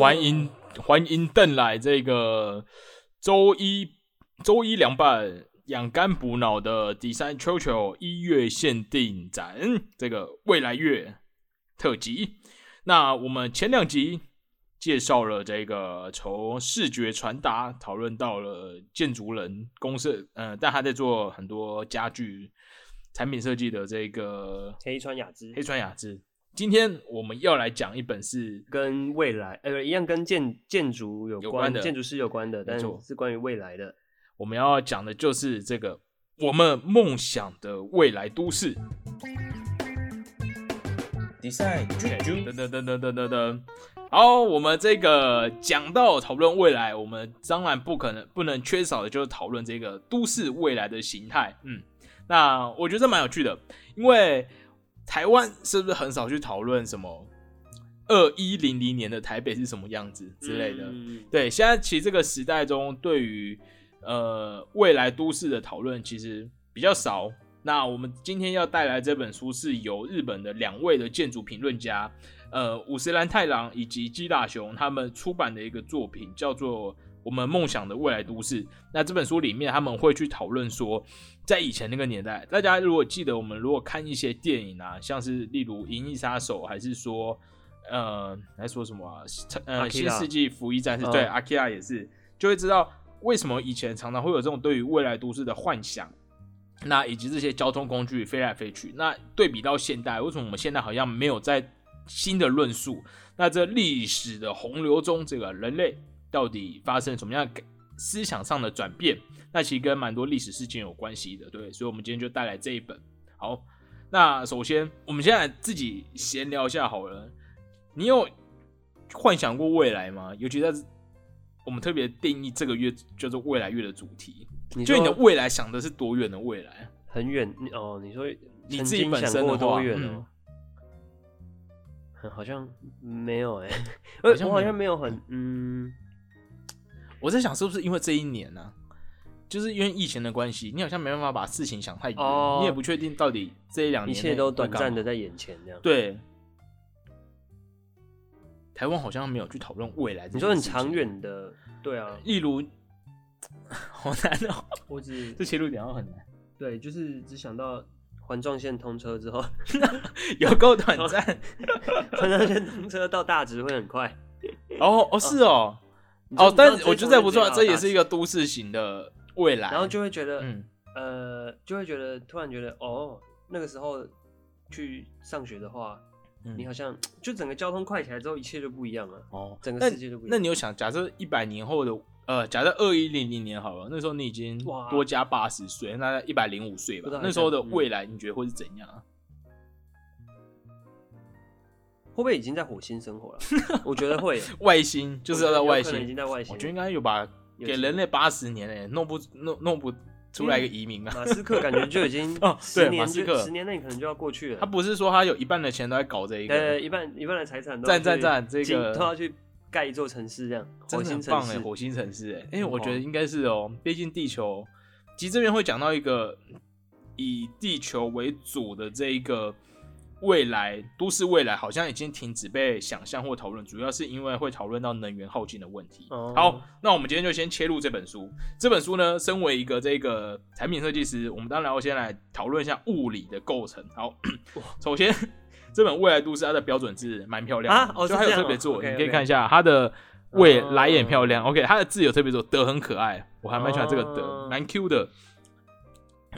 欢迎欢迎邓来这个周一周一凉拌养肝补脑的第三秋秋一月限定展，这个未来月特辑。那我们前两集介绍了这个从视觉传达讨论到了建筑人公社，呃，但他在做很多家具产品设计的这个黑川雅之黑川雅之。今天我们要来讲一本是跟未来呃一样跟建建筑有有关的建筑师有关的，但是错是关于未来的。我们要讲的就是这个我们梦想的未来都市。Design 啾啾噔噔噔噔噔噔噔。好，我们这个讲到讨论未来，我们当然不可能不能缺少的就是讨论这个都市未来的形态。嗯，那我觉得蛮有趣的，因为台湾是不是很少去讨论什么二一零零年的台北是什么样子之类的？嗯对，现在其实这个时代中，对于呃未来都市的讨论其实比较少。那我们今天要带来这本书，是由日本的两位的建筑评论家，呃，五十岚太郎以及基大雄他们出版的一个作品，叫做《我们梦想的未来都市》。那这本书里面，他们会去讨论说，在以前那个年代，大家如果记得，我们如果看一些电影啊，像是例如《银翼杀手》，还是说，呃，来说什么、啊，呃，新世纪福音战士，嗯对，阿基拉也是，就会知道为什么以前常常会有这种对于未来都市的幻想。那以及这些交通工具飞来飞去，那对比到现代，为什么我们现在好像没有在新的论述？那这历史的洪流中，这个人类到底发生什么样的思想上的转变？那其实跟蛮多历史事件有关系的，对，所以我们今天就带来这一本。好，那首先我们现在自己闲聊一下好了。你有幻想过未来吗？尤其在我们特别定义这个月叫做未来月的主题，你就你的未来想的是多远的未来？很远哦，你说你自己本身的多话远哦？好像没有哎、我好像没有很嗯，我在想是不是因为这一年呢、就是因为疫情的关系，你好像没办法把事情想太远，哦你也不确定到底这一两一年切都短暂的的。在眼前这样。对，台湾好像没有去讨论未来这件事情。你说很长远的，对啊，例如，好难哦，我只这切入点要很难，对，就是只想到环状线通车之后，有够短暂。环状线通车到大直会很快。哦哦是哦，哦，但我觉得这不错，这也是一个都市型的未来。然后就会觉得，嗯，呃，就会觉得突然觉得，哦，那个时候去上学的话，嗯你好像就整个交通快起来之后，一切就不一样了。哦，整个那世界都不一样那你有想，假设一百年后的，呃，假设二一零零年好了，那时候你已经哇多加八十岁，那一百零五岁。吧那时候的未来，你觉得会是怎样不会已经在火星生活了？我觉得会，外星就是要在外我觉得有可能已经星，在外星了。我觉得应该有吧给人类八十年诶，弄不弄弄不出来一个移民啊？马斯克感觉就已经 哦对马斯克十年内可能就要过去了。他不是说他有一半的钱都在搞这一呃个，一半一半的财产都赞赞要去赞这个进都要去盖一座城市，这样火星城市。火星城市哎，哎，很棒我觉得应该是哦，毕竟地球，其实这边会讲到一个以地球为主的这一个未来都市未来，好像已经停止被想象或讨论，主要是因为会讨论到能源耗尽的问题。哦好，那我们今天就先切入这本书。这本书呢，身为一个这个产品设计师，我们当然要先来讨论一下物理的构成。好，首先 这本未来都市它的标准字蛮漂亮的啊哦就是它有特别做你可以看一下它的未哦来也漂亮。OK，它的字有特别做，德很可爱，我还蛮喜欢这个德，哦蛮 Q 的。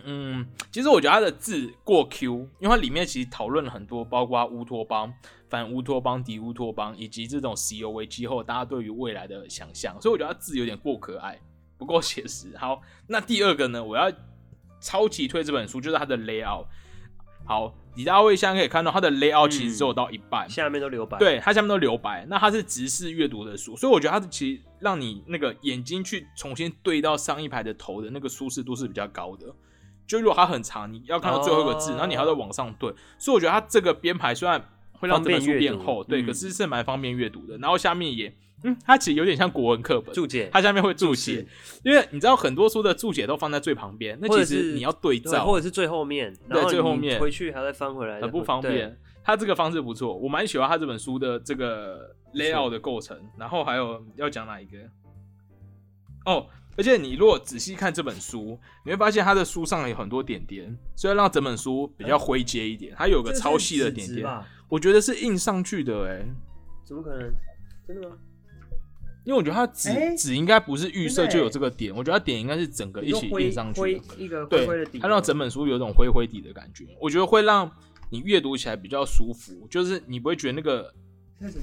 嗯，其实我觉得它的字过 Q，因为它里面其实讨论了很多，包括乌托邦、反乌托邦、敌乌托邦，以及这种石油危机后大家对于未来的想象，所以我觉得它字有点过可爱，不够写实。好，那第二个呢，我要超级推这本书，就是它的 layout。好，李大卫现在可以看到它的 layout 其实只有到一半，下面都留白。，对，它下面都留白，那它是直视阅读的书，所以我觉得它其实让你那个眼睛去重新对到上一排的头的那个舒适度是比较高的。就如果它很长，你要看到最后一个字，哦。然后你还要再往上对，所以我觉得它这个编排虽然会让这本书变厚，对，嗯。可是是蛮方便阅读的。然后下面也，嗯，它其实有点像国文课本，注解，它下面会注注解。释，因为你知道很多书的注解都放在最旁边，那其实你要对照，或者是最后面，对然后最后面。回去还要再翻回来，很不方便。它这个方式不错，我蛮喜欢它这本书的这个 layout 的构成。然后还有要讲哪一个？哦，而且你如果仔细看这本书，你会发现它的书上有很多点点，所以让整本书比较灰阶一点。它有个超细的点点？我觉得是印上去的哎、怎么可能？真的吗？因为我觉得它纸哎纸应该不是预设就有哎这个点，我觉得它点应该是整个一起印上去灰的。一个灰对灰的底，，它让整本书有一种灰灰底的感觉，我觉得会让你阅读起来比较舒服，就是你不会觉得那个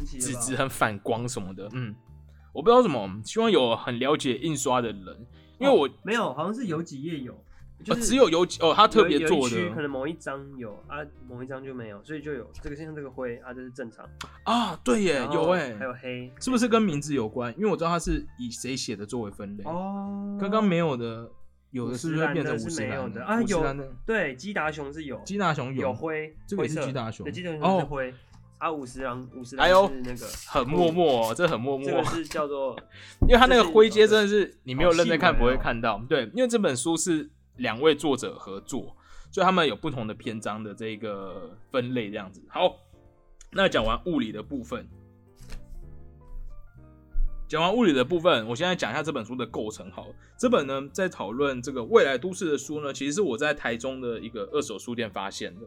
纸。质很反光什么的。嗯，我不知道为什么，希望有很了解印刷的人，因为我、哦没有，好像是有几页有，就是呃只有有哦，他特别做的。可能某一张有啊，某一张就没有，所以就有这个像这个灰啊，这是正常。啊，对耶，有哎还，有黑，是不是跟名字有关？因为我知道它是以谁写的作为分类。哦，刚刚没有的，有的是不是会变成五十岚的啊，有对基达熊是有，基达熊有。灰，这个也是基达熊。对，基达熊哦是灰啊，五十郎五十哎呦岚是那个很默，默哦，这很默默这个，是叫做 因为他那个灰阶真的是你没有认真看不会看到。对，因为这本书是两位作者合作，所以他们有不同的篇章的这个分类这样子。好，那讲完物理的部分，讲完物理的部分，我现在讲一下这本书的构成。好了，这本呢在讨论这个未来都市的书呢，其实是我在台中的一个二手书店发现的。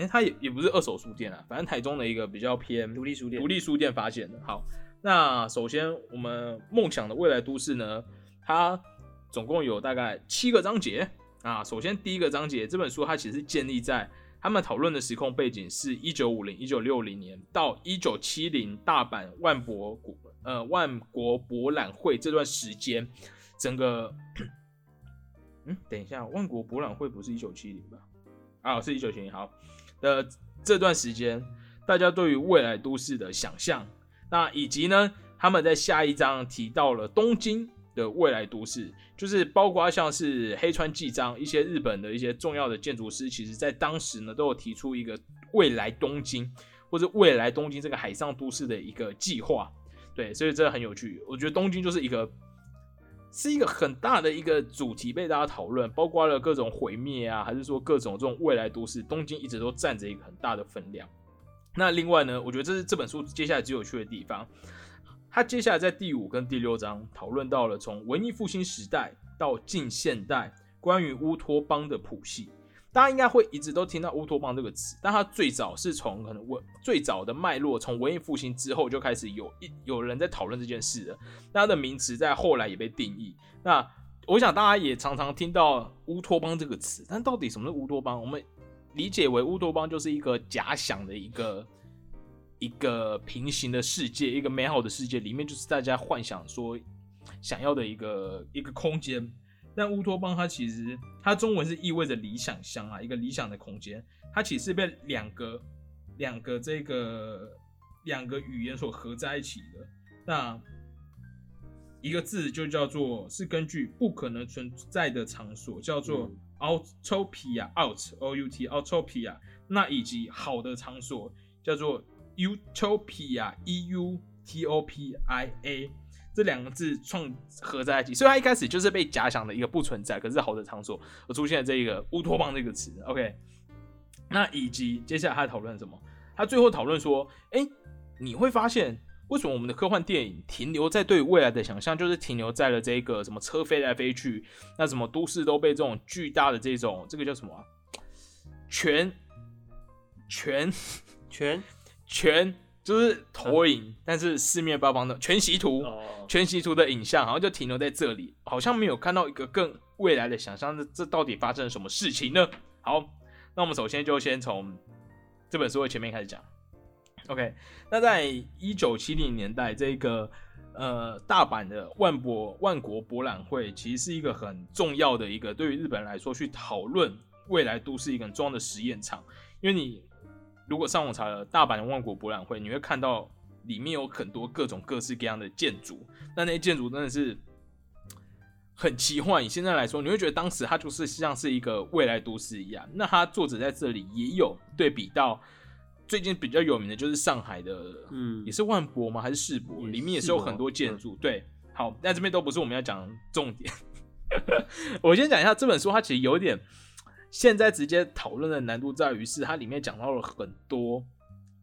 因为它也也不是二手书店啊，反正台中的一个比较偏独立书店独立书店发现的。好，那首先我们梦想的未来都市呢，它总共有大概七个章节啊。首先第一个章节，这本书它其实是建立在他们讨论的时空背景是一九五零、一九六零年到一九七零大阪万博国呃万国博览会这段时间，整个 嗯，等一下，万国博览会不是一九七零吧？啊，是一九七零。好的，这段时间大家对于未来都市的想象，那以及呢，他们在下一章提到了东京的未来都市，就是包括像是黑川纪章一些日本的一些重要的建筑师，其实在当时呢都有提出一个未来东京或者未来东京这个海上都市的一个计划。对，所以这很有趣。我觉得东京就是一个是一个很大的一个主题被大家讨论，包括了各种毁灭啊，还是说各种这种未来都市，东京一直都占着一个很大的分量。那另外呢，我觉得这是这本书接下来最有趣的地方。它接下来在第五跟第六章讨论到了从文艺复兴时代到近现代关于乌托邦的谱系。大家应该会一直都听到乌托邦这个词，但它最早是从可能文最早的脉络，从文艺复兴之后就开始有一有人在讨论这件事了。那它的名词在后来也被定义。那我想大家也常常听到乌托邦这个词，但到底什么是乌托邦？我们理解为乌托邦就是一个假想的一个一个平行的世界，一个美好的世界，里面就是大家幻想说想要的一个一个空间。但乌托邦它其实它中文是意味着理想乡啊，一个理想的空间。它其实是被两个两个这个两个语言所合在一起的。那一个字就叫做是根据不可能存在的场所，叫做 utopia out o u t utopia，那以及好的场所叫做 utopia e u t o p i a，这两个字创合在一起，所以它一开始就是被假想的一个不存在，可是好的场所而出现了这一个乌托邦这个词。OK，那以及接下来他讨论什么？他最后讨论说，哎、你会发现。为什么我们的科幻电影停留在对未来的想象，就是停留在了这个什么车飞来飞去，那什么都市都被这种巨大的这种这个叫什么、啊、全全全全就是投影，但是四面八方的全息图，哦，全息图的影像，好像就停留在这里，好像没有看到一个更未来的想象。这这到底发生了什么事情呢？好，那我们首先就先从这本书的前面开始讲。OK，那在一九七零年代，这个呃大阪的万博万国博览会，其实是一个很重要的一个对于日本人来说去讨论未来都市一个很重要的实验场。因为你如果上网查了大阪的万国博览会，你会看到里面有很多各种各式各样的建筑，那那些建筑真的是很奇幻。以现在来说，你会觉得当时它就是像是一个未来都市一样。那它作者在这里也有对比到。最近比较有名的就是上海的，嗯也是万博吗？还是世博？里面也是有很多建筑。对，好，那这边都不是我们要讲的重点。我先讲一下这本书，它其实有点现在直接讨论的难度在于是它里面讲到了很多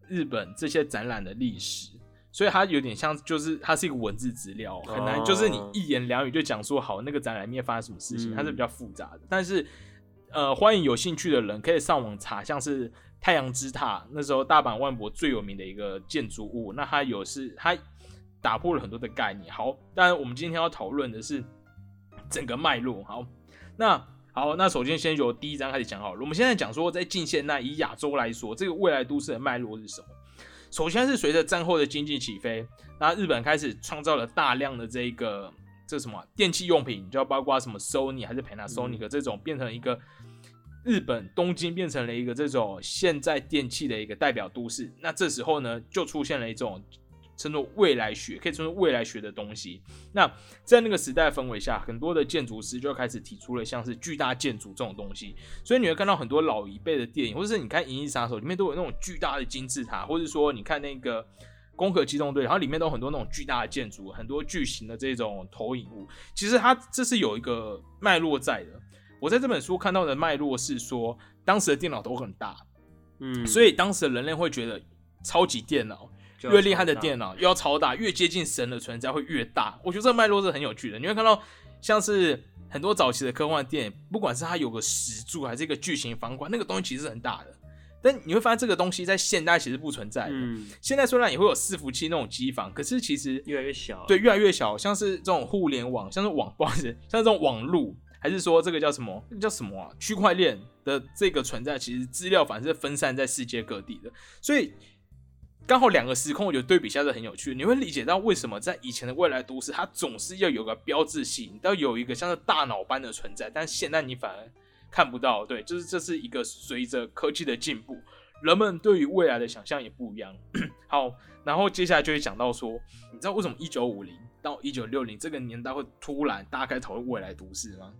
日本这些展览的历史，所以它有点像，就是它是一个文字资料，很难，哦就是你一言两语就讲说好那个展览里面发生什么事情，嗯它是比较复杂的。但是，呃，欢迎有兴趣的人可以上网查，像是太阳之塔，那时候大阪万博最有名的一个建筑物，那它有是它打破了很多的概念。好，当然我们今天要讨论的是整个脉络。好，那好，那首先先由第一章开始讲好了。我们现在讲说，在近现代以亚洲来说，这个未来都市的脉络是什么？首先是随着战后的经济起飞，那日本开始创造了大量的这个这什么啊电器用品，就包括什么 Sony 还是 Panasonic 这种，变成一个日本东京变成了一个这种现在电器的一个代表都市。那这时候呢，就出现了一种称作未来学，可以称作未来学的东西。那在那个时代氛围下，很多的建筑师就开始提出了像是巨大建筑这种东西，所以你会看到很多老一辈的电影，或者是你看《银翼杀手》里面都有那种巨大的金字塔，或者说你看那个《攻壳机动队》，然后里面都有很多那种巨大的建筑，很多巨型的这种投影物。其实它这是有一个脉络在的。我在这本书看到的脉络是说，当时的电脑都很大，嗯，所以当时的人类会觉得超级电脑越厉害的电脑又要超大，越接近神的存在会越大。我觉得这个脉络是很有趣的。你会看到像是很多早期的科幻电影，不管是它有个石柱还是一个巨型房管，那个东西其实是很大的。但你会发现这个东西在现代其实不存在的。嗯，现在虽然也会有伺服器那种机房，可是其实越来越小，对，越来越小，像是这种互联网，像是网，不好意思，像这种网路，还是说这个叫什么？那个叫什么啊？区块链的这个存在，其实资料反而是分散在世界各地的，所以刚好两个时空，我觉得对比下是很有趣。你会理解到为什么在以前的未来都市，它总是要有个标志性，要有一个像是大脑般的存在，但现在你反而看不到。对，就是这是一个随着科技的进步，人们对于未来的想象也不一样。好，然后接下来就会讲到说，你知道为什么一九五零到一九六零这个年代会突然大家开始讨论未来都市吗？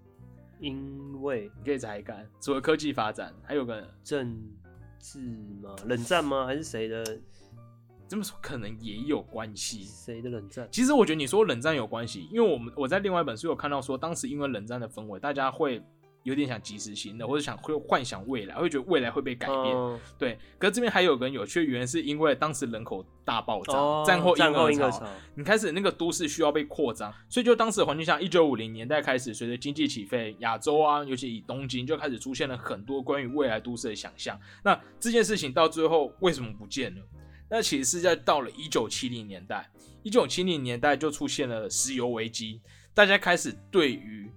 因为你可以猜看，除了科技发展，还有个政治吗？冷战吗？还是谁的这么说可能也有关系。谁的冷战？其实我觉得你说冷战有关系，因为我们我在另外一本书有看到说，当时因为冷战的氛围，大家会有点想及时性的，或者想会幻想未来，会觉得未来会被改变。哦对，可是这边还有个很有趣的原因，是因为当时人口大爆炸，哦战后婴儿潮，潮，你开始那个都市需要被扩张，所以就当时的环境下，一九五零年代开始，随着经济起飞，亚洲啊，尤其以东京就开始出现了很多关于未来都市的想象。那这件事情到最后为什么不见了？那其实是在到了一九七零年代，一九七零年代就出现了石油危机，大家开始对于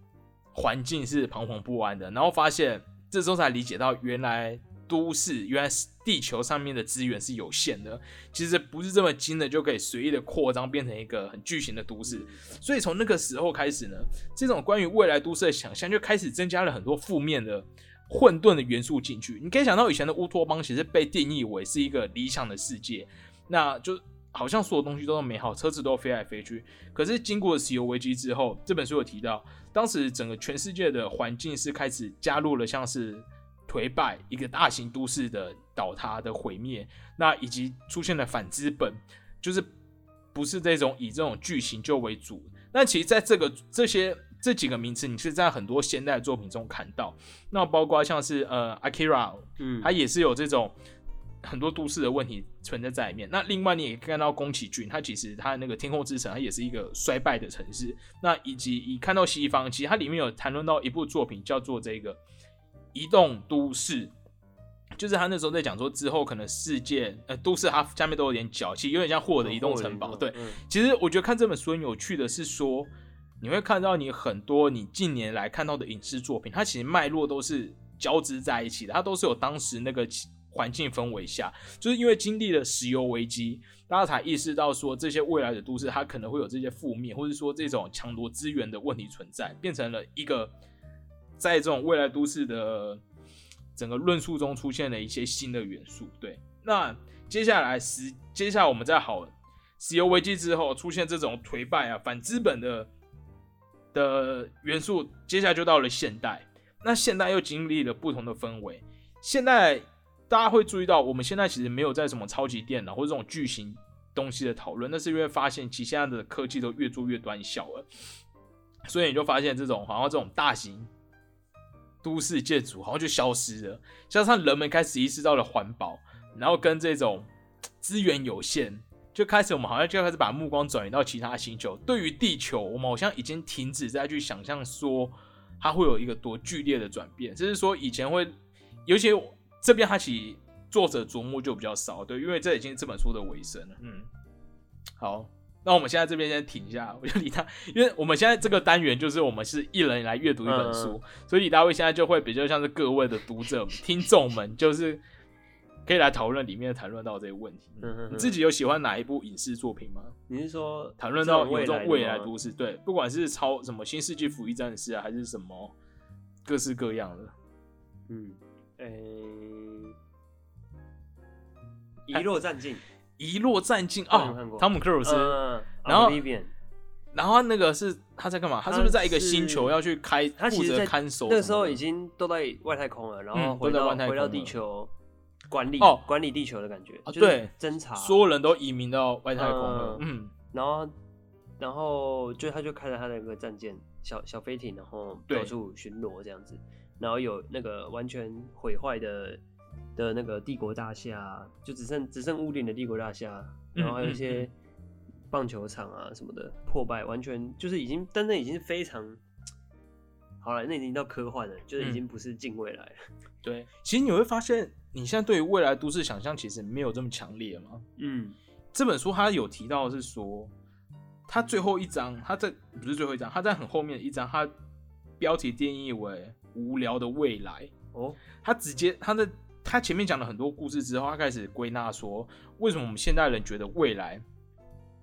环境是彷徨不安的，然后发现这时候才理解到，原来都市，原来地球上面的资源是有限的，其实不是这么精的就可以随意的扩张变成一个很巨型的都市。所以从那个时候开始呢，这种关于未来都市的想象就开始增加了很多负面的混沌的元素进去。你可以想到以前的乌托邦其实被定义为是一个理想的世界，那就好像所有东西都是美好，车子都飞来飞去。可是经过石油危机之后，这本书有提到，当时整个全世界的环境是开始加入了像是颓败、一个大型都市的倒塌的毁灭，那以及出现了反资本，就是不是这种以这种剧情就为主。那其实在这个这些这几个名词，你是在很多现代作品中看到，那包括像是呃 Akira，嗯，它也是有这种很多都市的问题存在在里面。那另外你也看到宫崎骏，他其实它那个天空之城，它也是一个衰败的城市。那以及以看到西方，其实它里面有谈论到一部作品叫做这个《移动都市》。就是他那时候在讲说，之后可能世界呃都市它下面都有点脚气，有点像霍尔的移动城堡。对，嗯其实我觉得看这本书很有趣的是说，你会看到你很多你近年来看到的影视作品，它其实脉络都是交织在一起的，它都是有当时那个环境氛围下，就是因为经历了石油危机，大家才意识到说这些未来的都市它可能会有这些负面，或者说这种抢夺资源的问题存在，变成了一个在这种未来都市的整个论述中出现了一些新的元素。对，那接下来时，接下来我们再好石油危机之后出现这种颓败啊、反资本的的元素，接下来就到了现代。那现代又经历了不同的氛围。现在大家会注意到，我们现在其实没有在什么超级电脑或这种巨型东西的讨论，那是因为发现其现在的科技都越做越短小了，所以你就发现这种好像这种大型都市建筑好像就消失了，加上人们开始意识到了环保，然后跟这种资源有限，就开始我们好像就开始把目光转移到其他星球。对于地球，我们好像已经停止再去想象说它会有一个多剧烈的转变，就是说以前会，尤其这边它其实作者琢磨就比较少，对，因为这已经是这本书的尾声了。嗯，好，那我们现在这边先停一下，我就理他，因为我们现在这个单元就是我们是一人来阅读一本书，所以李大卫现在就会比较像是各位的读者、听众们，就是可以来讨论里面谈论到这些问题。你自己有喜欢哪一部影视作品吗？你是说谈论到有未这种未来都市，对，不管是超什么新世纪福音战士啊，还是什么各式各样的，嗯，诶、遗落战境，遗落战境啊汤姆克鲁斯，嗯，然后然后那个是他在干嘛？他是不是在一个星球要去开负责他其实看守？那时候已经都在外太空了，然后嗯回到、回到地球管理哦。管理地球的感觉，就是啊对。侦查，所有人都移民到外太空。了，嗯，然后然后就他就开着他的一个战舰小小飞艇，然后到处巡逻这样子，然后有那个完全毁坏的的那个帝国大厦，就只剩只剩屋顶的帝国大厦，然后还有一嗯些棒球场啊什么的破败，完全就是已经，但那已经是非常好了，那已经到科幻了，就是已嗯。经不是近未来了。对。其实你会发现，你现在对于未来都市想象其实没有这么强烈吗。嗯这本书他有提到的是说，他最后一章，他在不是最后一章，他在很后面的一章，他标题定义为“无聊的未来”。哦，他直接他在他前面讲了很多故事之后，他开始归纳说，为什么我们现代人觉得未来，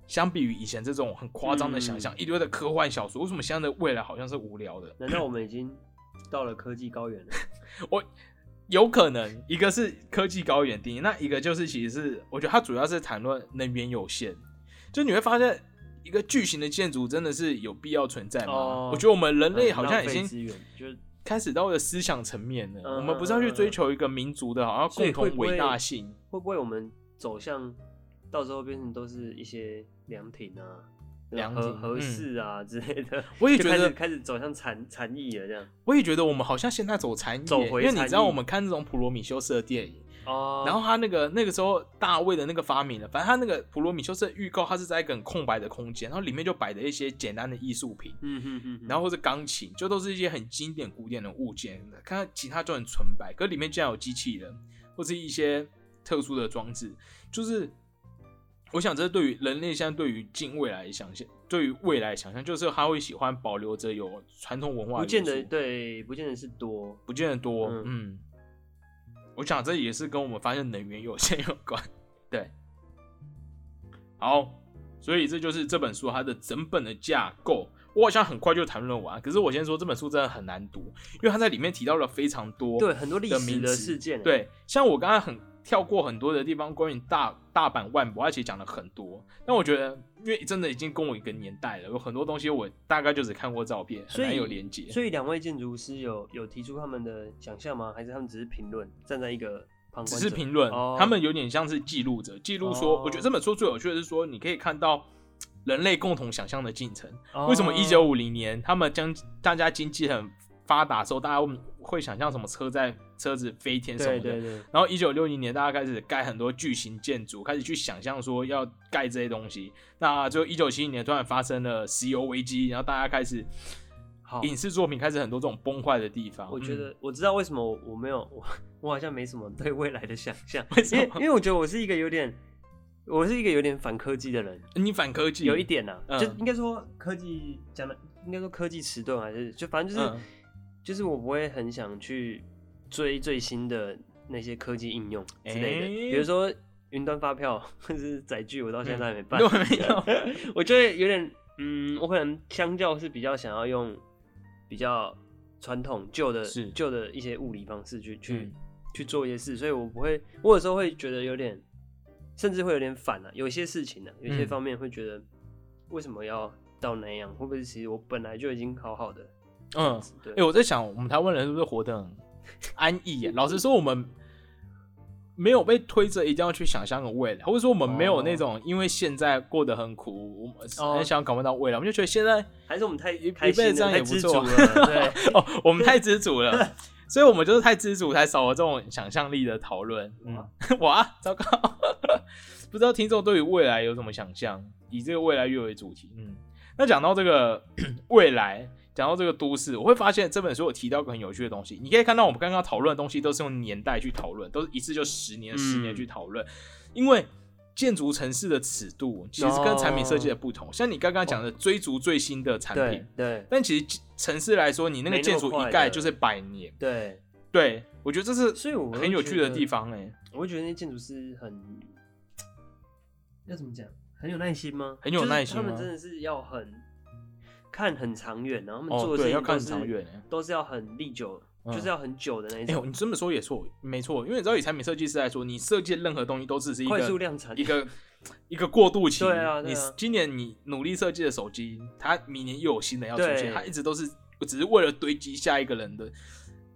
相比于以前这种很夸张的想象，嗯一堆的科幻小说，为什么现在的未来好像是无聊的？难道我们已经到了科技高原了？我有可能一个是科技高原定义，那一个就是其实是我觉得它主要是谈论能源有限，就你会发现一个巨型的建筑真的是有必要存在吗？哦我觉得我们人类好像已经开始到了思想层面了，嗯我们不是要去追求一个民族的好像共同伟大性。会不会我们走向到时候变成都是一些凉亭啊、合凉亭嗯合适啊之类的？我也觉得开始走向禅禅意了，这样我也觉得我们好像现在走禅意，走回因为你知道我们看这种普罗米修斯的电影，哦然后他那个那个时候大卫的那个发明了，反正他那个普罗米修斯的预告，他是在一个很空白的空间，然后里面就摆着一些简单的艺术品，嗯哼哼哼，然后或者钢琴，就都是一些很经典古典的物件。看看其他就很纯白，可是里面竟然有机器人或是一些特殊的装置，就是我想这是对于人类现在对于近未来的想象，对于未来想象，就是他会喜欢保留着有传统文化不见得对，不见得是多，不见得多。嗯嗯，我想这也是跟我们发现能源有限有关。对，好，所以这就是这本书它的整本的架构。我好像很快就谈论完，可是我先说这本书真的很难读，因为它在里面提到了非常多对很多历史的事件，，对，像我刚才很跳过很多的地方，关于大大阪万博，它其实讲了很多。但我觉得，因为真的已经跟我一个年代了，有很多东西我大概就只看过照片，很难有连接。所以两位建筑师有有提出他们的想象吗？还是他们只是评论，站在一个旁观只？是评论，哦他们有点像是记录者，记录说，哦我觉得这本书最有趣的是说，你可以看到人类共同想象的进程。哦为什么一九五零年他们将大家经济很发达的时候，大家会想象什么车在车子飞天什么的？对对对，然后一九六零年，大家开始盖很多巨型建筑，开始去想象说要盖这些东西。那最后一九七零年突然发生了石油危机，然后大家开始好，影视作品开始很多这种崩坏的地方。我觉嗯。得我知道为什么我我没有我 我好像没什么对未来的想象，因为因为我觉得我是一个有点我是一个有点反科技的人，你反科技。有一点呐、嗯。就应该说科技讲的应该说科技迟钝还是就反正就是、嗯就是我不会很想去追最新的那些科技应用之类的，诶比如说云端发票或者是载具，我到现在还没办，都没有。我觉得有点，嗯，我可能相较是比较想要用比较传统旧的是旧的一些物理方式去去、嗯去做一些事，所以我不会，我有时候会觉得有点，甚至会有点反啊。有些事情呢、有些嗯方面会觉得为什么要到那样？会不会其实我本来就已经好好的？嗯，对，哎、我在想，我们台湾人是不是活得很安逸啊？老实说，我们没有被推着一定要去想象个未来，或者说我们没有那种因为现在过得很苦，我们想赶快到未来，我们就觉得现在还是我们太一辈子这样也不错了，对。哦，我们太知足了，所以我们就是太知足，才少了这种想象力的讨论。嗯，哇，糟糕，不知道听众对于未来有什么想象？以这个未来月为主题，嗯，那讲到这个 未来，讲到这个都市，我会发现这本书有提到一个很有趣的东西。你可以看到我们刚刚讨论的东西都是用年代去讨论，都是一次就十年、十年去讨论，因为建筑城市的尺度其实跟产品设计的不同。像你刚刚讲的追逐最新的产品对，对但其实城市来说，你那个建筑一盖就是百年。对，对，我觉得这是所以我很有趣的地方哎、我会觉得那建筑师很要怎么讲，很有耐心吗？很有耐心吗他们真的是要很看很长远，然后他们哦做的事对要看情都是长远欸都是要很历久，嗯就是要很久的那一哎呦，种你这么说也错，没错，因为你知道以产品设计师来说，你设计的任何东西都只是一个快速个量产一个一个过渡期。对啊对你啊今年你努力设计的手机，它明年又有新的要出现，它一直都是只是为了堆积下一个人的。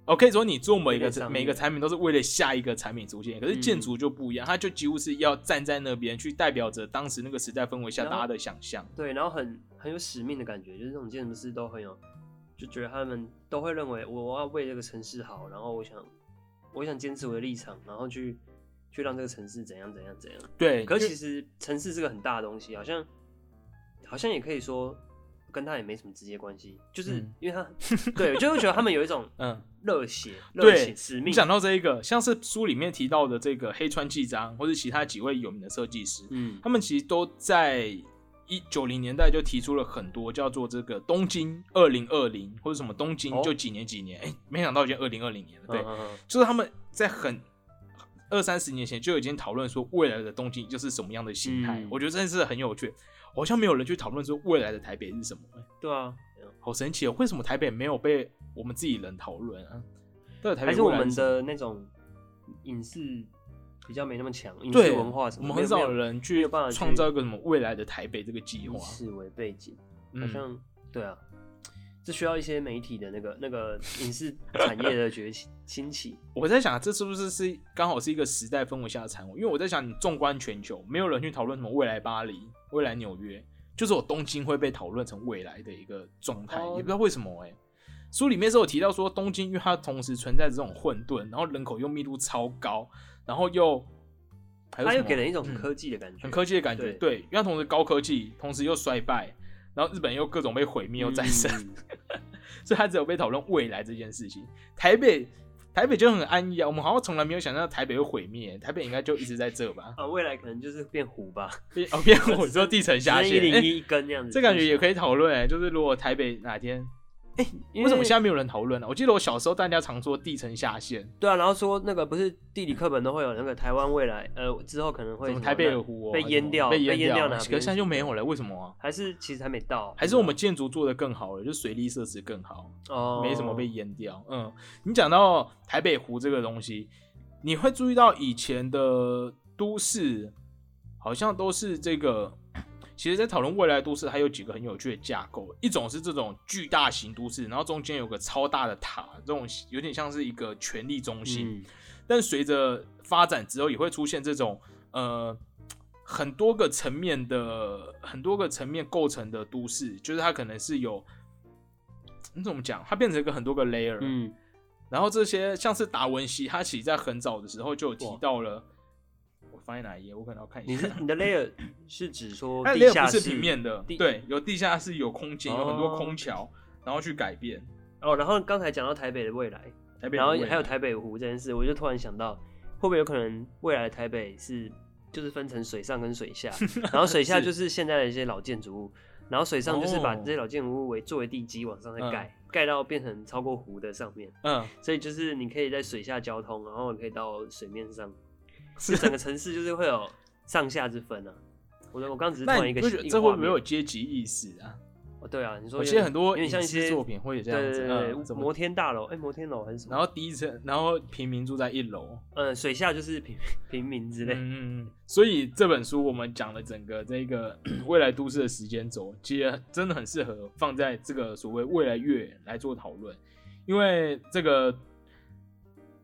我可以说你做每一个每个产品都是为了下一个产品出现，可是建筑就不一样，它就几乎是要站在那边去代表着当时那个时代氛围下大家的想象。对，然后很很有使命的感觉，就是这种建筑师都很有，就觉得他们都会认为我要为这个城市好，然后我想我想坚持我的立场，然后去去让这个城市怎样怎样怎样。对，可是其实城市是个很大的东西，好像好像也可以说跟他也没什么直接关系，就是嗯因为他、对，就会觉得他们有一种嗯，热血、热血使命。你讲到这一个，像是书里面提到的这个黑川纪章，或者其他几位有名的设计师，嗯他们其实都在一九零年代就提出了很多叫做这个东京二零二零或者什么东京哦就几年几年，哎、没想到已经二零二零年了。对，嗯嗯嗯就是他们在很二三十年前就已经讨论说未来的东京就是什么样的形态。嗯我觉得真的是很有趣，好像没有人去讨论说未来的台北是什么、欸对啊，好神奇哦！为什么台北没有被我们自己人讨论啊？对台北还是我们的那种影视比较没那么强，影视文化什么，我们很少有人去创造一个什么未来的台北这个计以划。此为背景，好嗯，像对啊，这需要一些媒体的那个那个影视产业的崛起兴起。我在想，这是不是是刚好是一个时代氛围下的产物？因为我在想，你纵观全球，没有人去讨论什么未来巴黎、未来纽约，就是我东京会被讨论成未来的一个状态，哦也不知道为什么哎、书里面是有提到说，东京因为它同时存在着这种混沌，然后人口又密度超高，然后又它又给人一种很嗯科技的感觉，很科技的感觉，对对，因为它同时高科技，同时又衰败，然后日本又各种被毁灭又再生，嗯 所以他只有被讨论未来这件事情。台北，台北就很安逸啊，我们好像从来没有想到台北会毁灭，台北应该就一直在这吧？啊，未来可能就是变湖吧，变哦变湖，之后地层下陷，一零哎一一根这样子，这感觉也可以讨论欸，就是如果台北哪天，为什么现在没有人讨论呢？我记得我小时候大家常说地层下陷，对啊，然后说那个不是地理课本都会有那个台湾未来，呃，之后可能会台北湖、哦、被淹掉，被淹淹掉哪边？可是现在就没有了，为什么啊？还是其实还没到，还是我们建筑做的更好了，就水利设施更好。哦没什么被淹掉。嗯，你讲到台北湖这个东西，你会注意到以前的都市好像都是这个。其实，在讨论未来都市，还有几个很有趣的架构。一种是这种巨大型都市，然后中间有个超大的塔，这种有点像是一个权力中心。嗯但随着发展之后，也会出现这种呃很多个层面的很多个层面构成的都市，就是它可能是有你怎么讲？它变成一个很多个 layer，、嗯，然后这些像是达文西，他其实在很早的时候就有提到了。我翻在哪一页？我可能要看一下。你是你的 layer 是指说 地下室不是平面的，对，有地下室，有空间，有很多哦空桥，然后去改变哦，然后刚才讲到台北的未来，台北然后，还有台北湖这件事，我就突然想到，会不会有可能未来的台北是就是分成水上跟水下，然后水下就是现在的一些老建筑物，然后水上就是把哦这些老建筑物为作为地基往上再嗯盖，盖到变成超过湖的上面，嗯，所以就是你可以在水下交通，然后可以到水面上，是整个城市就是会有上下之分啊。我我刚刚只是突然一个这会不会有阶级意识啊？哦，对啊，你说有些很多影有点像一些作品会有这样子，对对对摩？天大楼，哎，摩天楼还是什么？然后第一层，然后平民住在一楼，嗯，水下就是平 平民之类。嗯嗯嗯。所以这本书我们讲了整个这个 未来都市的时间轴，其实真的很适合放在这个所谓未来月来做讨论，因为这个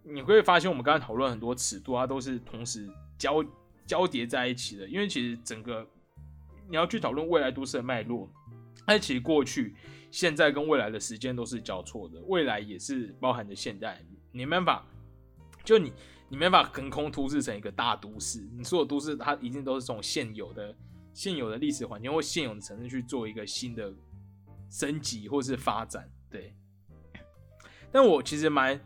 你会发现我们刚才讨论很多尺度，它都是同时交交叠在一起的，因为其实整个你要去讨论未来都市的脉络，它其实过去、现在跟未来的时间都是交错的，未来也是包含着现代，你没办法，就你你没办法横空突视成一个大都市，你所有都市它一定都是从现有的现有的历史环境或现有的城市去做一个新的升级或是发展，对。但我其实蛮，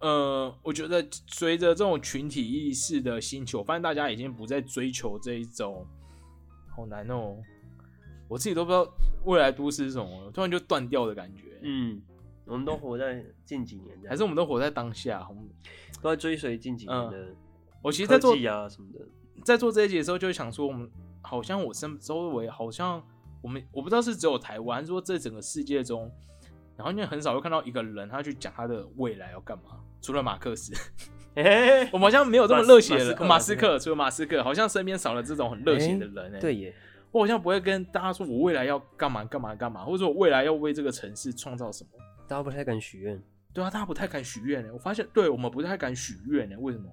呃，我觉得随着这种群体意识的兴起，我发现大家已经不再追求这一种，好难哦，我自己都不知道未来都市是什么，突然就断掉的感觉。嗯，我们都活在近几年这样，还是我们都活在当下，我们都在追随近几年的我其实，在做啊什么的。在做这一集的时候，就想说，我们好像我身周围好像我们我不知道是只有台湾，说这整个世界中，然后因为很少会看到一个人他去讲他的未来要干嘛，除了马克思，哎，我们好像没有这么热血的人。马斯克除了马斯克，好像身边少了这种很热血的人、欸。对耶，我好像不会跟大家说我未来要干嘛干嘛干嘛，或者说我未来要为这个城市创造什么。大家不太敢许愿。对啊，大家不太敢许愿呢。我发现，对我们不太敢许愿呢。为什么？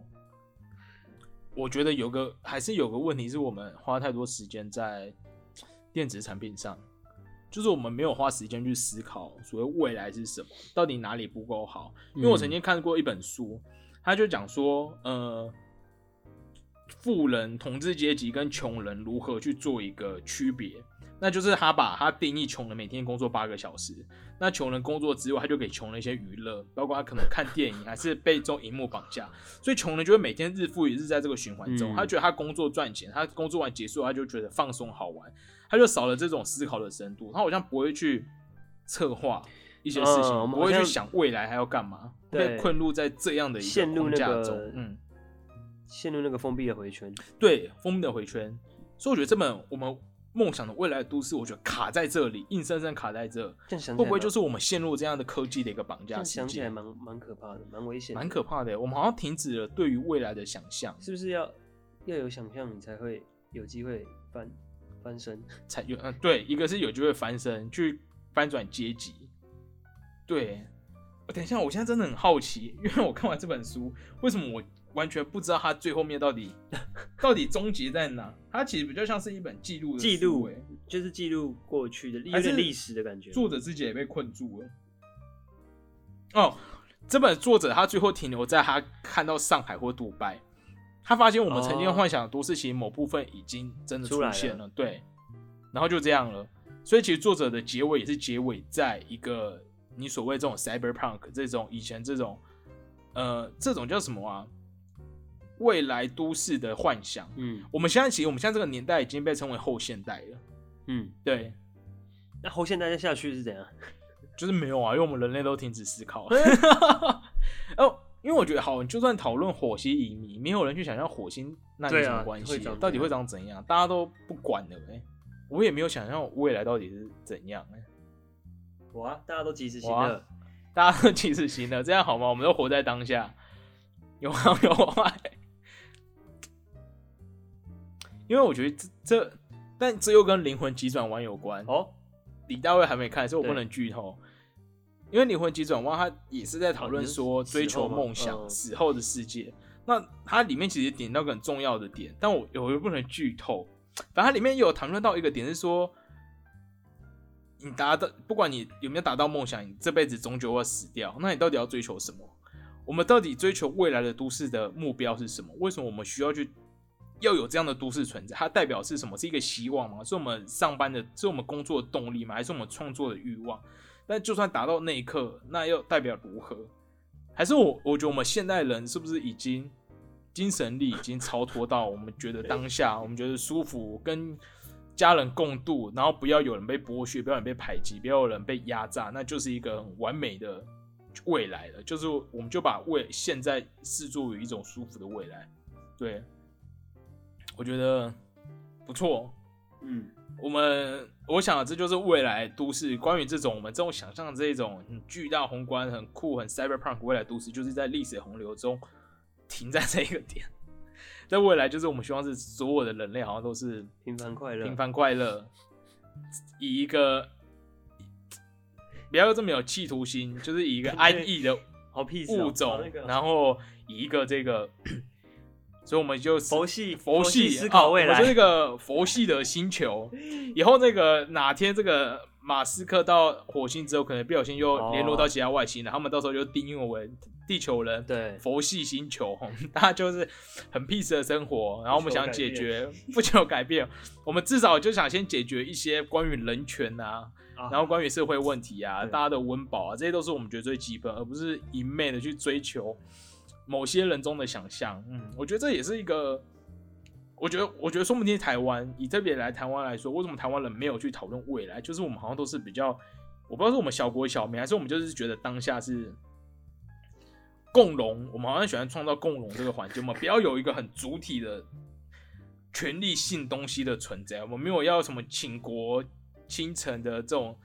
我觉得有个还是有个问题是我们花太多时间在电子产品上，就是我们没有花时间去思考所谓未来是什么，到底哪里不够好。因为我曾经看过一本书，他就讲说，呃，富人、统治阶级跟穷人如何去做一个区别。那就是他把他定义穷人每天工作八个小时，那穷人工作之外，他就给穷人一些娱乐，包括他可能看电影，还是被这种荧幕绑架，所以穷人就会每天日复一日在这个循环中，嗯他觉得他工作赚钱，他工作完结束，他就觉得放松好玩，他就少了这种思考的深度，他好像不会去策划一些事情，不会去想未来还要干嘛，被困入在这样的一个陷入架个中，嗯。陷入那个封闭的回圈。对封闭的回圈，所以我觉得这本我们梦想的未来都市，我觉得卡在这里，硬生生卡在这，会不会就是我们陷入这样的科技的一个绑架？想起来蛮蛮可怕的，蛮危险，蛮可怕的。我们好像停止了对于未来的想象，是不是要要有想象，你才会有机会翻翻身？才有呃，对，一个是有机会翻身，去翻转阶级。对，我等一下，我现在真的很好奇，因为我看完这本书，为什么我完全不知道它最后面到底到底终结在哪？它其实比较像是一本记录的记录书欸就是记录过去的，还是有点历史的感觉。作者自己也被困住了。哦，这本作者他最后停留在他看到上海或杜拜，他发现我们曾经哦幻想的都市，其实某部分已经真的出现了，对，然后就这样了。所以其实作者的结尾也是结尾在一个你所谓这种 cyberpunk 这种以前这种呃这种叫什么啊？未来都市的幻想。嗯我们现在其实我们现在这个年代已经被称为后现代了，嗯，对，那后现代再下去是怎样？就是没有啊，因为我们人类都停止思考了。哦，因为我觉得好，就算讨论火星移民，没有人去想象火星那有什么关系、到底会长怎样，大家都不管了哎、我也没有想象未来到底是怎样哎、哇，大家都及时行哇乐，大家都及时行乐，这样好吗？我们都活在当下，有好 有坏。因为我觉得这这，但这又跟灵魂急转弯有关。哦，李大卫还没看，所以我不能剧透。因为灵魂急转弯，它也是在讨论说追求梦想、嗯死后的世界。那它里面其实点到个很重要的点，但我我又不能剧透。反正它里面有谈论到一个点，是说你达到，不管你有没有达到梦想，你这辈子终究会死掉。那你到底要追求什么？我们到底追求未来的都市的目标是什么？为什么我们需要去要有这样的都市存在？它代表是什么？是一个希望吗？是我们上班的，是我们工作的动力吗？还是我们创作的欲望？但就算达到那一刻，那又代表如何？还是我我觉得我们现代人是不是已经精神力已经超脱到我们觉得当下我们觉得舒服，跟家人共度，然后不要有人被剥削，不要有人被排挤，不要有人被压榨，那就是一个很完美的未来了。就是我们就把未现在视作为一种舒服的未来。对，我觉得不错。嗯，我们我想这就是未来都市关于这种我们这种想象的这种很巨大宏观、很酷、很 cyberpunk 未来都市，就是在历史洪流中停在这一个点。在未来，就是我们希望是所有的人类好像都是平凡快乐，平凡快乐，以一个不要这么有企图心，就是以一个安逸的物种，然后以一个这个，所以我们就佛系佛系思考未来。啊我们是那个佛系的星球。以后那个哪天这个马斯克到火星之后，可能不小心又联络到其他外星人，他们到时候就定义我为地球人，对佛系星球，大家就是很 peace 的生活。然后我们想解决 不求改变，我们至少就想先解决一些关于人权啊，啊。然后关于社会问题啊，对。大家的温饱啊，这些都是我们觉得最基本，而不是一昧的去追求某些人中的想象。嗯，我觉得这也是一个，我觉得，我觉得说不定台湾以特别来台湾来说，为什么台湾人没有去讨论未来？就是我们好像都是比较，我不知道是我们小国小民，还是我们就是觉得当下是共荣，我们好像喜欢创造共荣这个环境，我们不要有一个很主体的权力性东西的存在，我们没有要什么倾国倾城的这种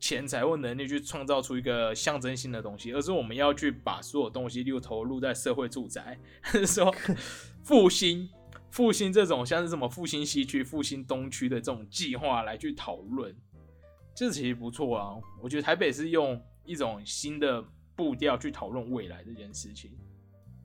钱财或能力去创造出一个象征性的东西，而是我们要去把所有东西，例如投入在社会住宅，说 复兴复兴这种像是什么复兴西区、复兴东区的这种计划来去讨论，这其实不错啊。我觉得台北是用一种新的步调去讨论未来这件事情。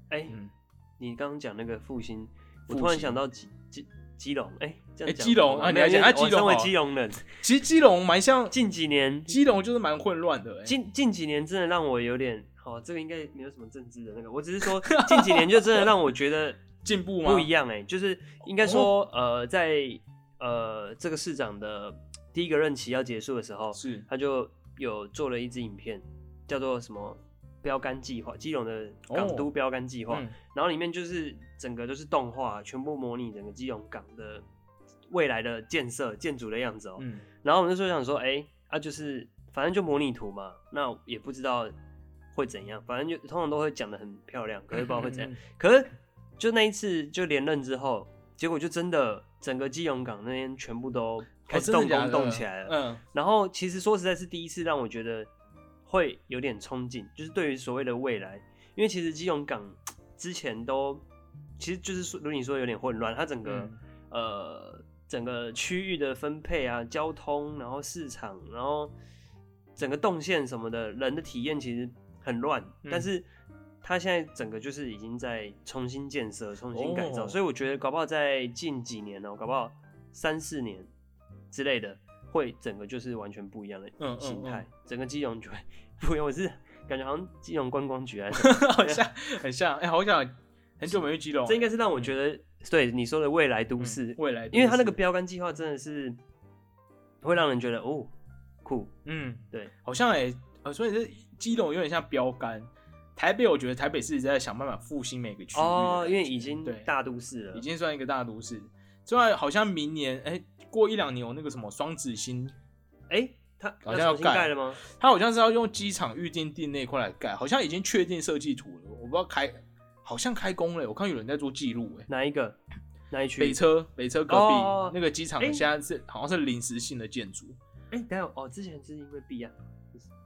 哎、嗯，你刚刚讲那个复兴，我突然想到基基基隆，哎、这哎基隆啊你来讲啊基隆好。基隆人，其实基隆蛮像，近几年。基隆就是蛮混乱的、欸。近近几年真的让我有点，好、这个应该没有什么政治的那个，我只是说 近几年就真的让我觉得进步吗？不一样哎、就是应该说、呃，在呃这个市长的第一个任期要结束的时候，是。他就有做了一支影片，叫做什么标杆计划，基隆的港都标杆计划，嗯。然后里面就是整个都是动画，全部模拟整个基隆港的未来的建设建筑的样子哦、嗯，然后我们那时候想说，哎、啊，就是反正就模拟图嘛，那也不知道会怎样，反正就通常都会讲的很漂亮，可是 不知道会怎样。嗯。可是就那一次就连任之后，结果就真的整个基隆港那边全部都开始动工动起来了。嗯，然后其实说实在是第一次让我觉得会有点憧憬，就是对于所谓的未来，因为其实基隆港之前都其实就是说如你说有点混乱，它整个、嗯。呃整个区域的分配啊、交通，然后市场，然后整个动线什么的，人的体验其实很乱，嗯但是。它现在整个就是已经在重新建设、重新改造，哦所以我觉得搞不好在近几年哦、搞不好三四年之类的，会整个就是完全不一样的形态，嗯整个基隆就会不一样。我是感觉好像基隆观光局还是 好像很像，哎、好想很久没去基隆，这应该是让我觉得，对你说的未来都嗯市，未来都市，因为它那个标杆计划真的是会让人觉得哦酷，嗯，对，好像哎、呃，所以这基隆有点像标杆。台北，我觉得台北是一直在想办法复兴每个区域哦，因为已经对大都市了，已经算一个大都市。另外好像明年，哎、过一两年有那个什么双子星，哎，它好像要盖盖了吗？它好像是要用机场预定地那一块来盖，好像已经确定设计图了。我不知道开，好像开工了。我看有人在做记录，哎，哪一个？哪一区？北车北车隔壁、哦那个机场哎现在是好像是临时性的建筑。哎，等一下哦，之前是因为避案，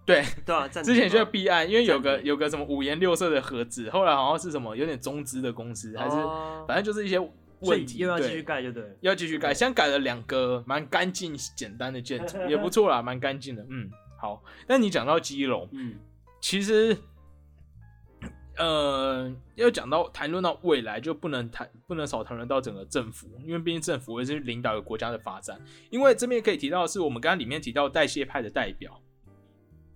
对，对啊，之前就在停避案，因为有个有个什么五颜六色的盒子，后来好像是什么有点中资的公司，还是、哦反正就是一些问题，又要继对续盖就对了。要继续盖，现在改了两个蛮干净简单的建筑，也不错啦，蛮干净的。嗯，好。但你讲到基隆，嗯，其实，呃，要讲到谈论到未来，就不能谈不能少谈论到整个政府，因为毕竟政府也是领导一个国家的发展。因为这边可以提到的是，我们刚刚里面提到代谢派的代表。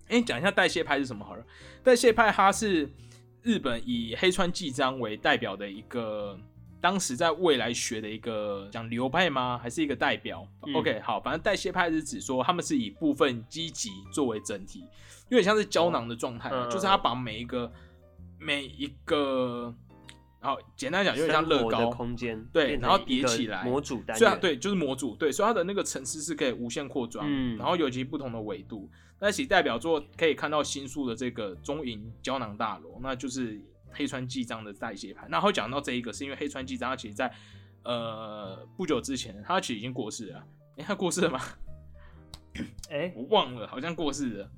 哎，讲一下代谢派是什么好了。代谢派它是日本以黑川纪章为代表的一个，当时在未来学的一个讲流派吗？还是一个代表、嗯 o k 好，反正代谢派是指说他们是以部分积极作为整体，有点像是胶囊的状态，嗯就是他把每一个每一个，好简单讲，有点像乐高，空间，对然后叠起来模组单元，虽然对，就是模组，对，所以它的那个层次是可以无限扩张，嗯然后有其不同的维度。那其代表作可以看到新宿的这个中银胶囊大楼，那就是黑川纪章的代谢派。那会讲到这一个，是因为黑川纪章他其实在呃不久之前，他其实已经过世了。哎、他过世了吗？哎，我忘了，好像过世了。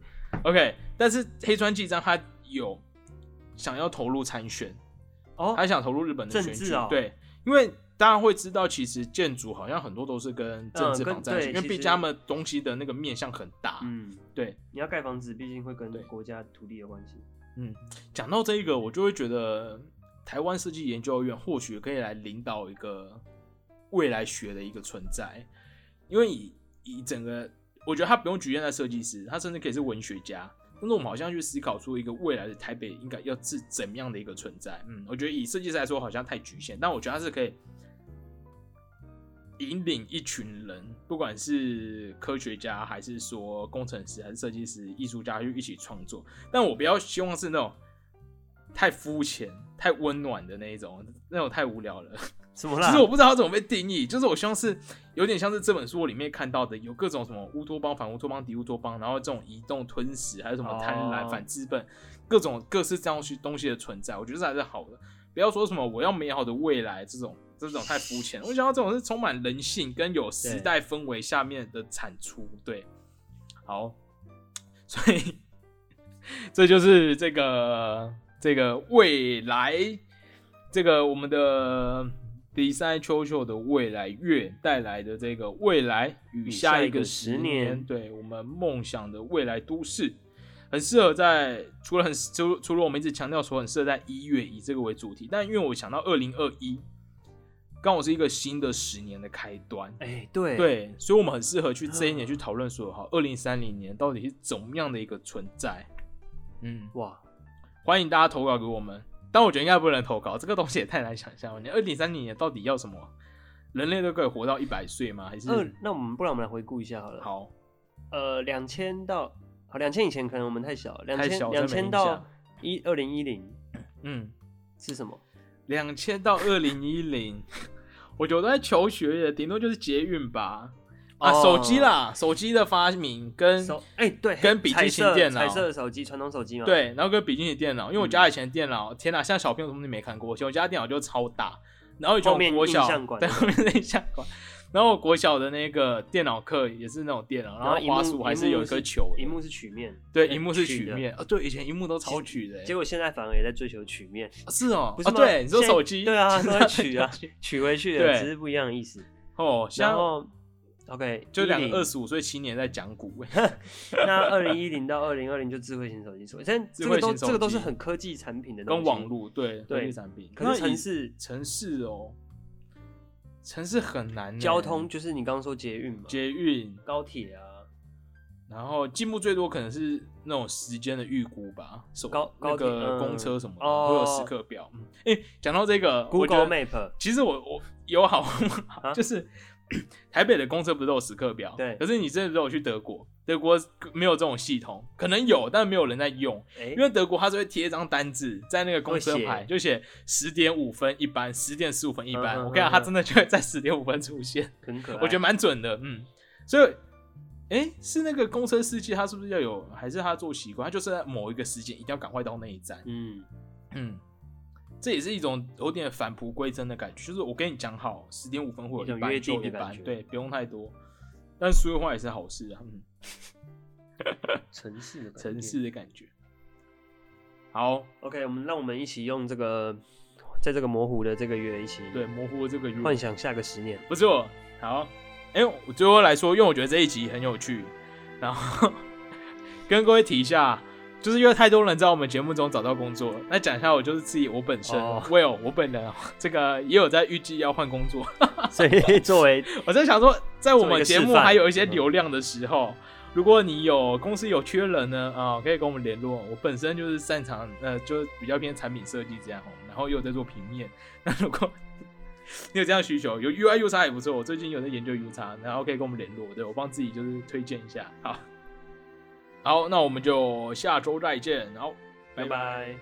OK，但是黑川纪章他有想要投入参选，哦，他想投入日本的选举，哦。对，因为大家会知道，其实建筑好像很多都是跟政治绑在一起，因为毕竟他们东西的那个面向很大。嗯，对，你要盖房子，毕竟会跟国家土地有关系。嗯讲到这一个，我就会觉得台湾设计研究院或许可以来领导一个未来学的一个存在，因为以以整个，我觉得他不用局限在设计师，他甚至可以是文学家，但是我们好像去思考出一个未来的台北应该要是怎么样的一个存在。嗯，我觉得以设计师来说好像太局限，但我觉得它是可以引领一群人，不管是科学家还是说工程师还是设计师、艺术家，去一起创作。但我比较希望是那种太肤浅、太温暖的那一种，那种太无聊了。什么啦？其实我不知道它怎么被定义，就是我希望是有点像是这本书里面看到的，有各种什么乌托邦、反乌托邦、敌乌托邦，然后这种移动吞食，还有什么贪婪、哦反资本，各种各式这样东西东西的存在，我觉得这还是好的。不要说什么我要美好的未来这种这种太肤浅，我想要这种是充满人性跟有时代氛围下面的产出。对，好，所以 这就是这个这个未来这个我们的 Design 秋秋的未来月带来的这个未来与下一个十下一个十年对我们梦想的未来都市，很适合在除了很除除了我们一直强调说很适合在一月以这个为主题，但因为我想到二零二一刚好是一个新的十年的开端，哎、对，对，所以我们很适合去这一年去讨论说，哈，二零三零年到底是怎么样的一个存在？嗯，哇，欢迎大家投稿给我们，但我觉得应该不能投稿，这个东西也太难想象了。你二零三零年到底要什么？人类都可以活到一百岁吗？还是、二、那我们不然我们来回顾一下好了。，好？呃，两千到好两千以前可能我们太小，两千两千到一二零一零嗯，是什么？两千到二零一零，我觉得我都在求学也，顶多就是捷运吧。啊，哦手机啦，手机的发明跟手哎、对，跟笔记型电脑。彩色的手机，传统手机嘛。，对，然后跟笔记型电脑，因为我嗯。家以前的电脑，天哪，现在小朋友什么都没看过，以前我家的电脑就超大，然后以前我国小印象馆。对后面的印象馆，然后我国小的那个电脑课也是那种电脑，然后然后荧幕滑鼠还是有一颗球的。荧幕是曲面，对，哎荧幕是曲面，啊，对，以前荧幕都超曲的耶，结果现在反而也在追求曲面，啊是哦，不是？啊对，你说手机，对啊，都在取啊 取，回去的，对。只是不一样的意思。哦，然后，OK，就两个二十五岁青年在讲股，那二零一零到二零二零就智慧型手机出来，但这个都这个都是很科技产品的东西，跟网络对对科技产品，可是城市城市哦，城市很难耶，交通就是你刚刚说捷运嘛，捷运，高铁啊，然后进步最多可能是那种时间的预估吧，手高那高铁个嗯公车什么的、哦会有时刻表。嗯哎、讲到这个 Google Map 其实我我有好 啊？就是台北的公车不是都有时刻表？对可是你真的只有去德国，德国没有这种系统，可能有，但没有人在用。哎因为德国它是会贴一张单子在那个公车牌，就写十点五分一班，十点十五分一班。嗯嗯我跟你讲，嗯嗯它真的就会在十点五分出现。很可爱，我觉得蛮准的，嗯，所以，哎、是那个公车司机他是不是要有，还是他做习惯，他就是在某一个时间一定要赶快到那一站，嗯，嗯，这也是一种有点返璞归真的感觉，就是我跟你讲好十点五分会有一班就一班，对，不用太多，但说的话也是好事啊，嗯，城市的城市的感觉，好，OK，我们让我们一起用这个，在这个模糊的这个月一起对，模糊的这个月。幻想下个十年。不错，好，哎、我最后来说，因为我觉得这一集很有趣，然后 跟各位提一下，就是因为太多人在我们节目中找到工作，那讲一下我就是自己我本身、哦 Will 我本人这个也有在预计要换工作，所以作为 我在想说，在我们节目还有一些流量的时候。如果你有公司有缺人呢，啊、可以跟我们联络。我本身就是擅长，呃，就是比较偏产品设计这样哦，然后又有在做平面。那如果你有这样的需求，有 UI U 叉也不错，我最近有在研究 U 叉，然后可以跟我们联络，对我帮自己就是推荐一下。好，好，那我们就下周再见，然后拜拜。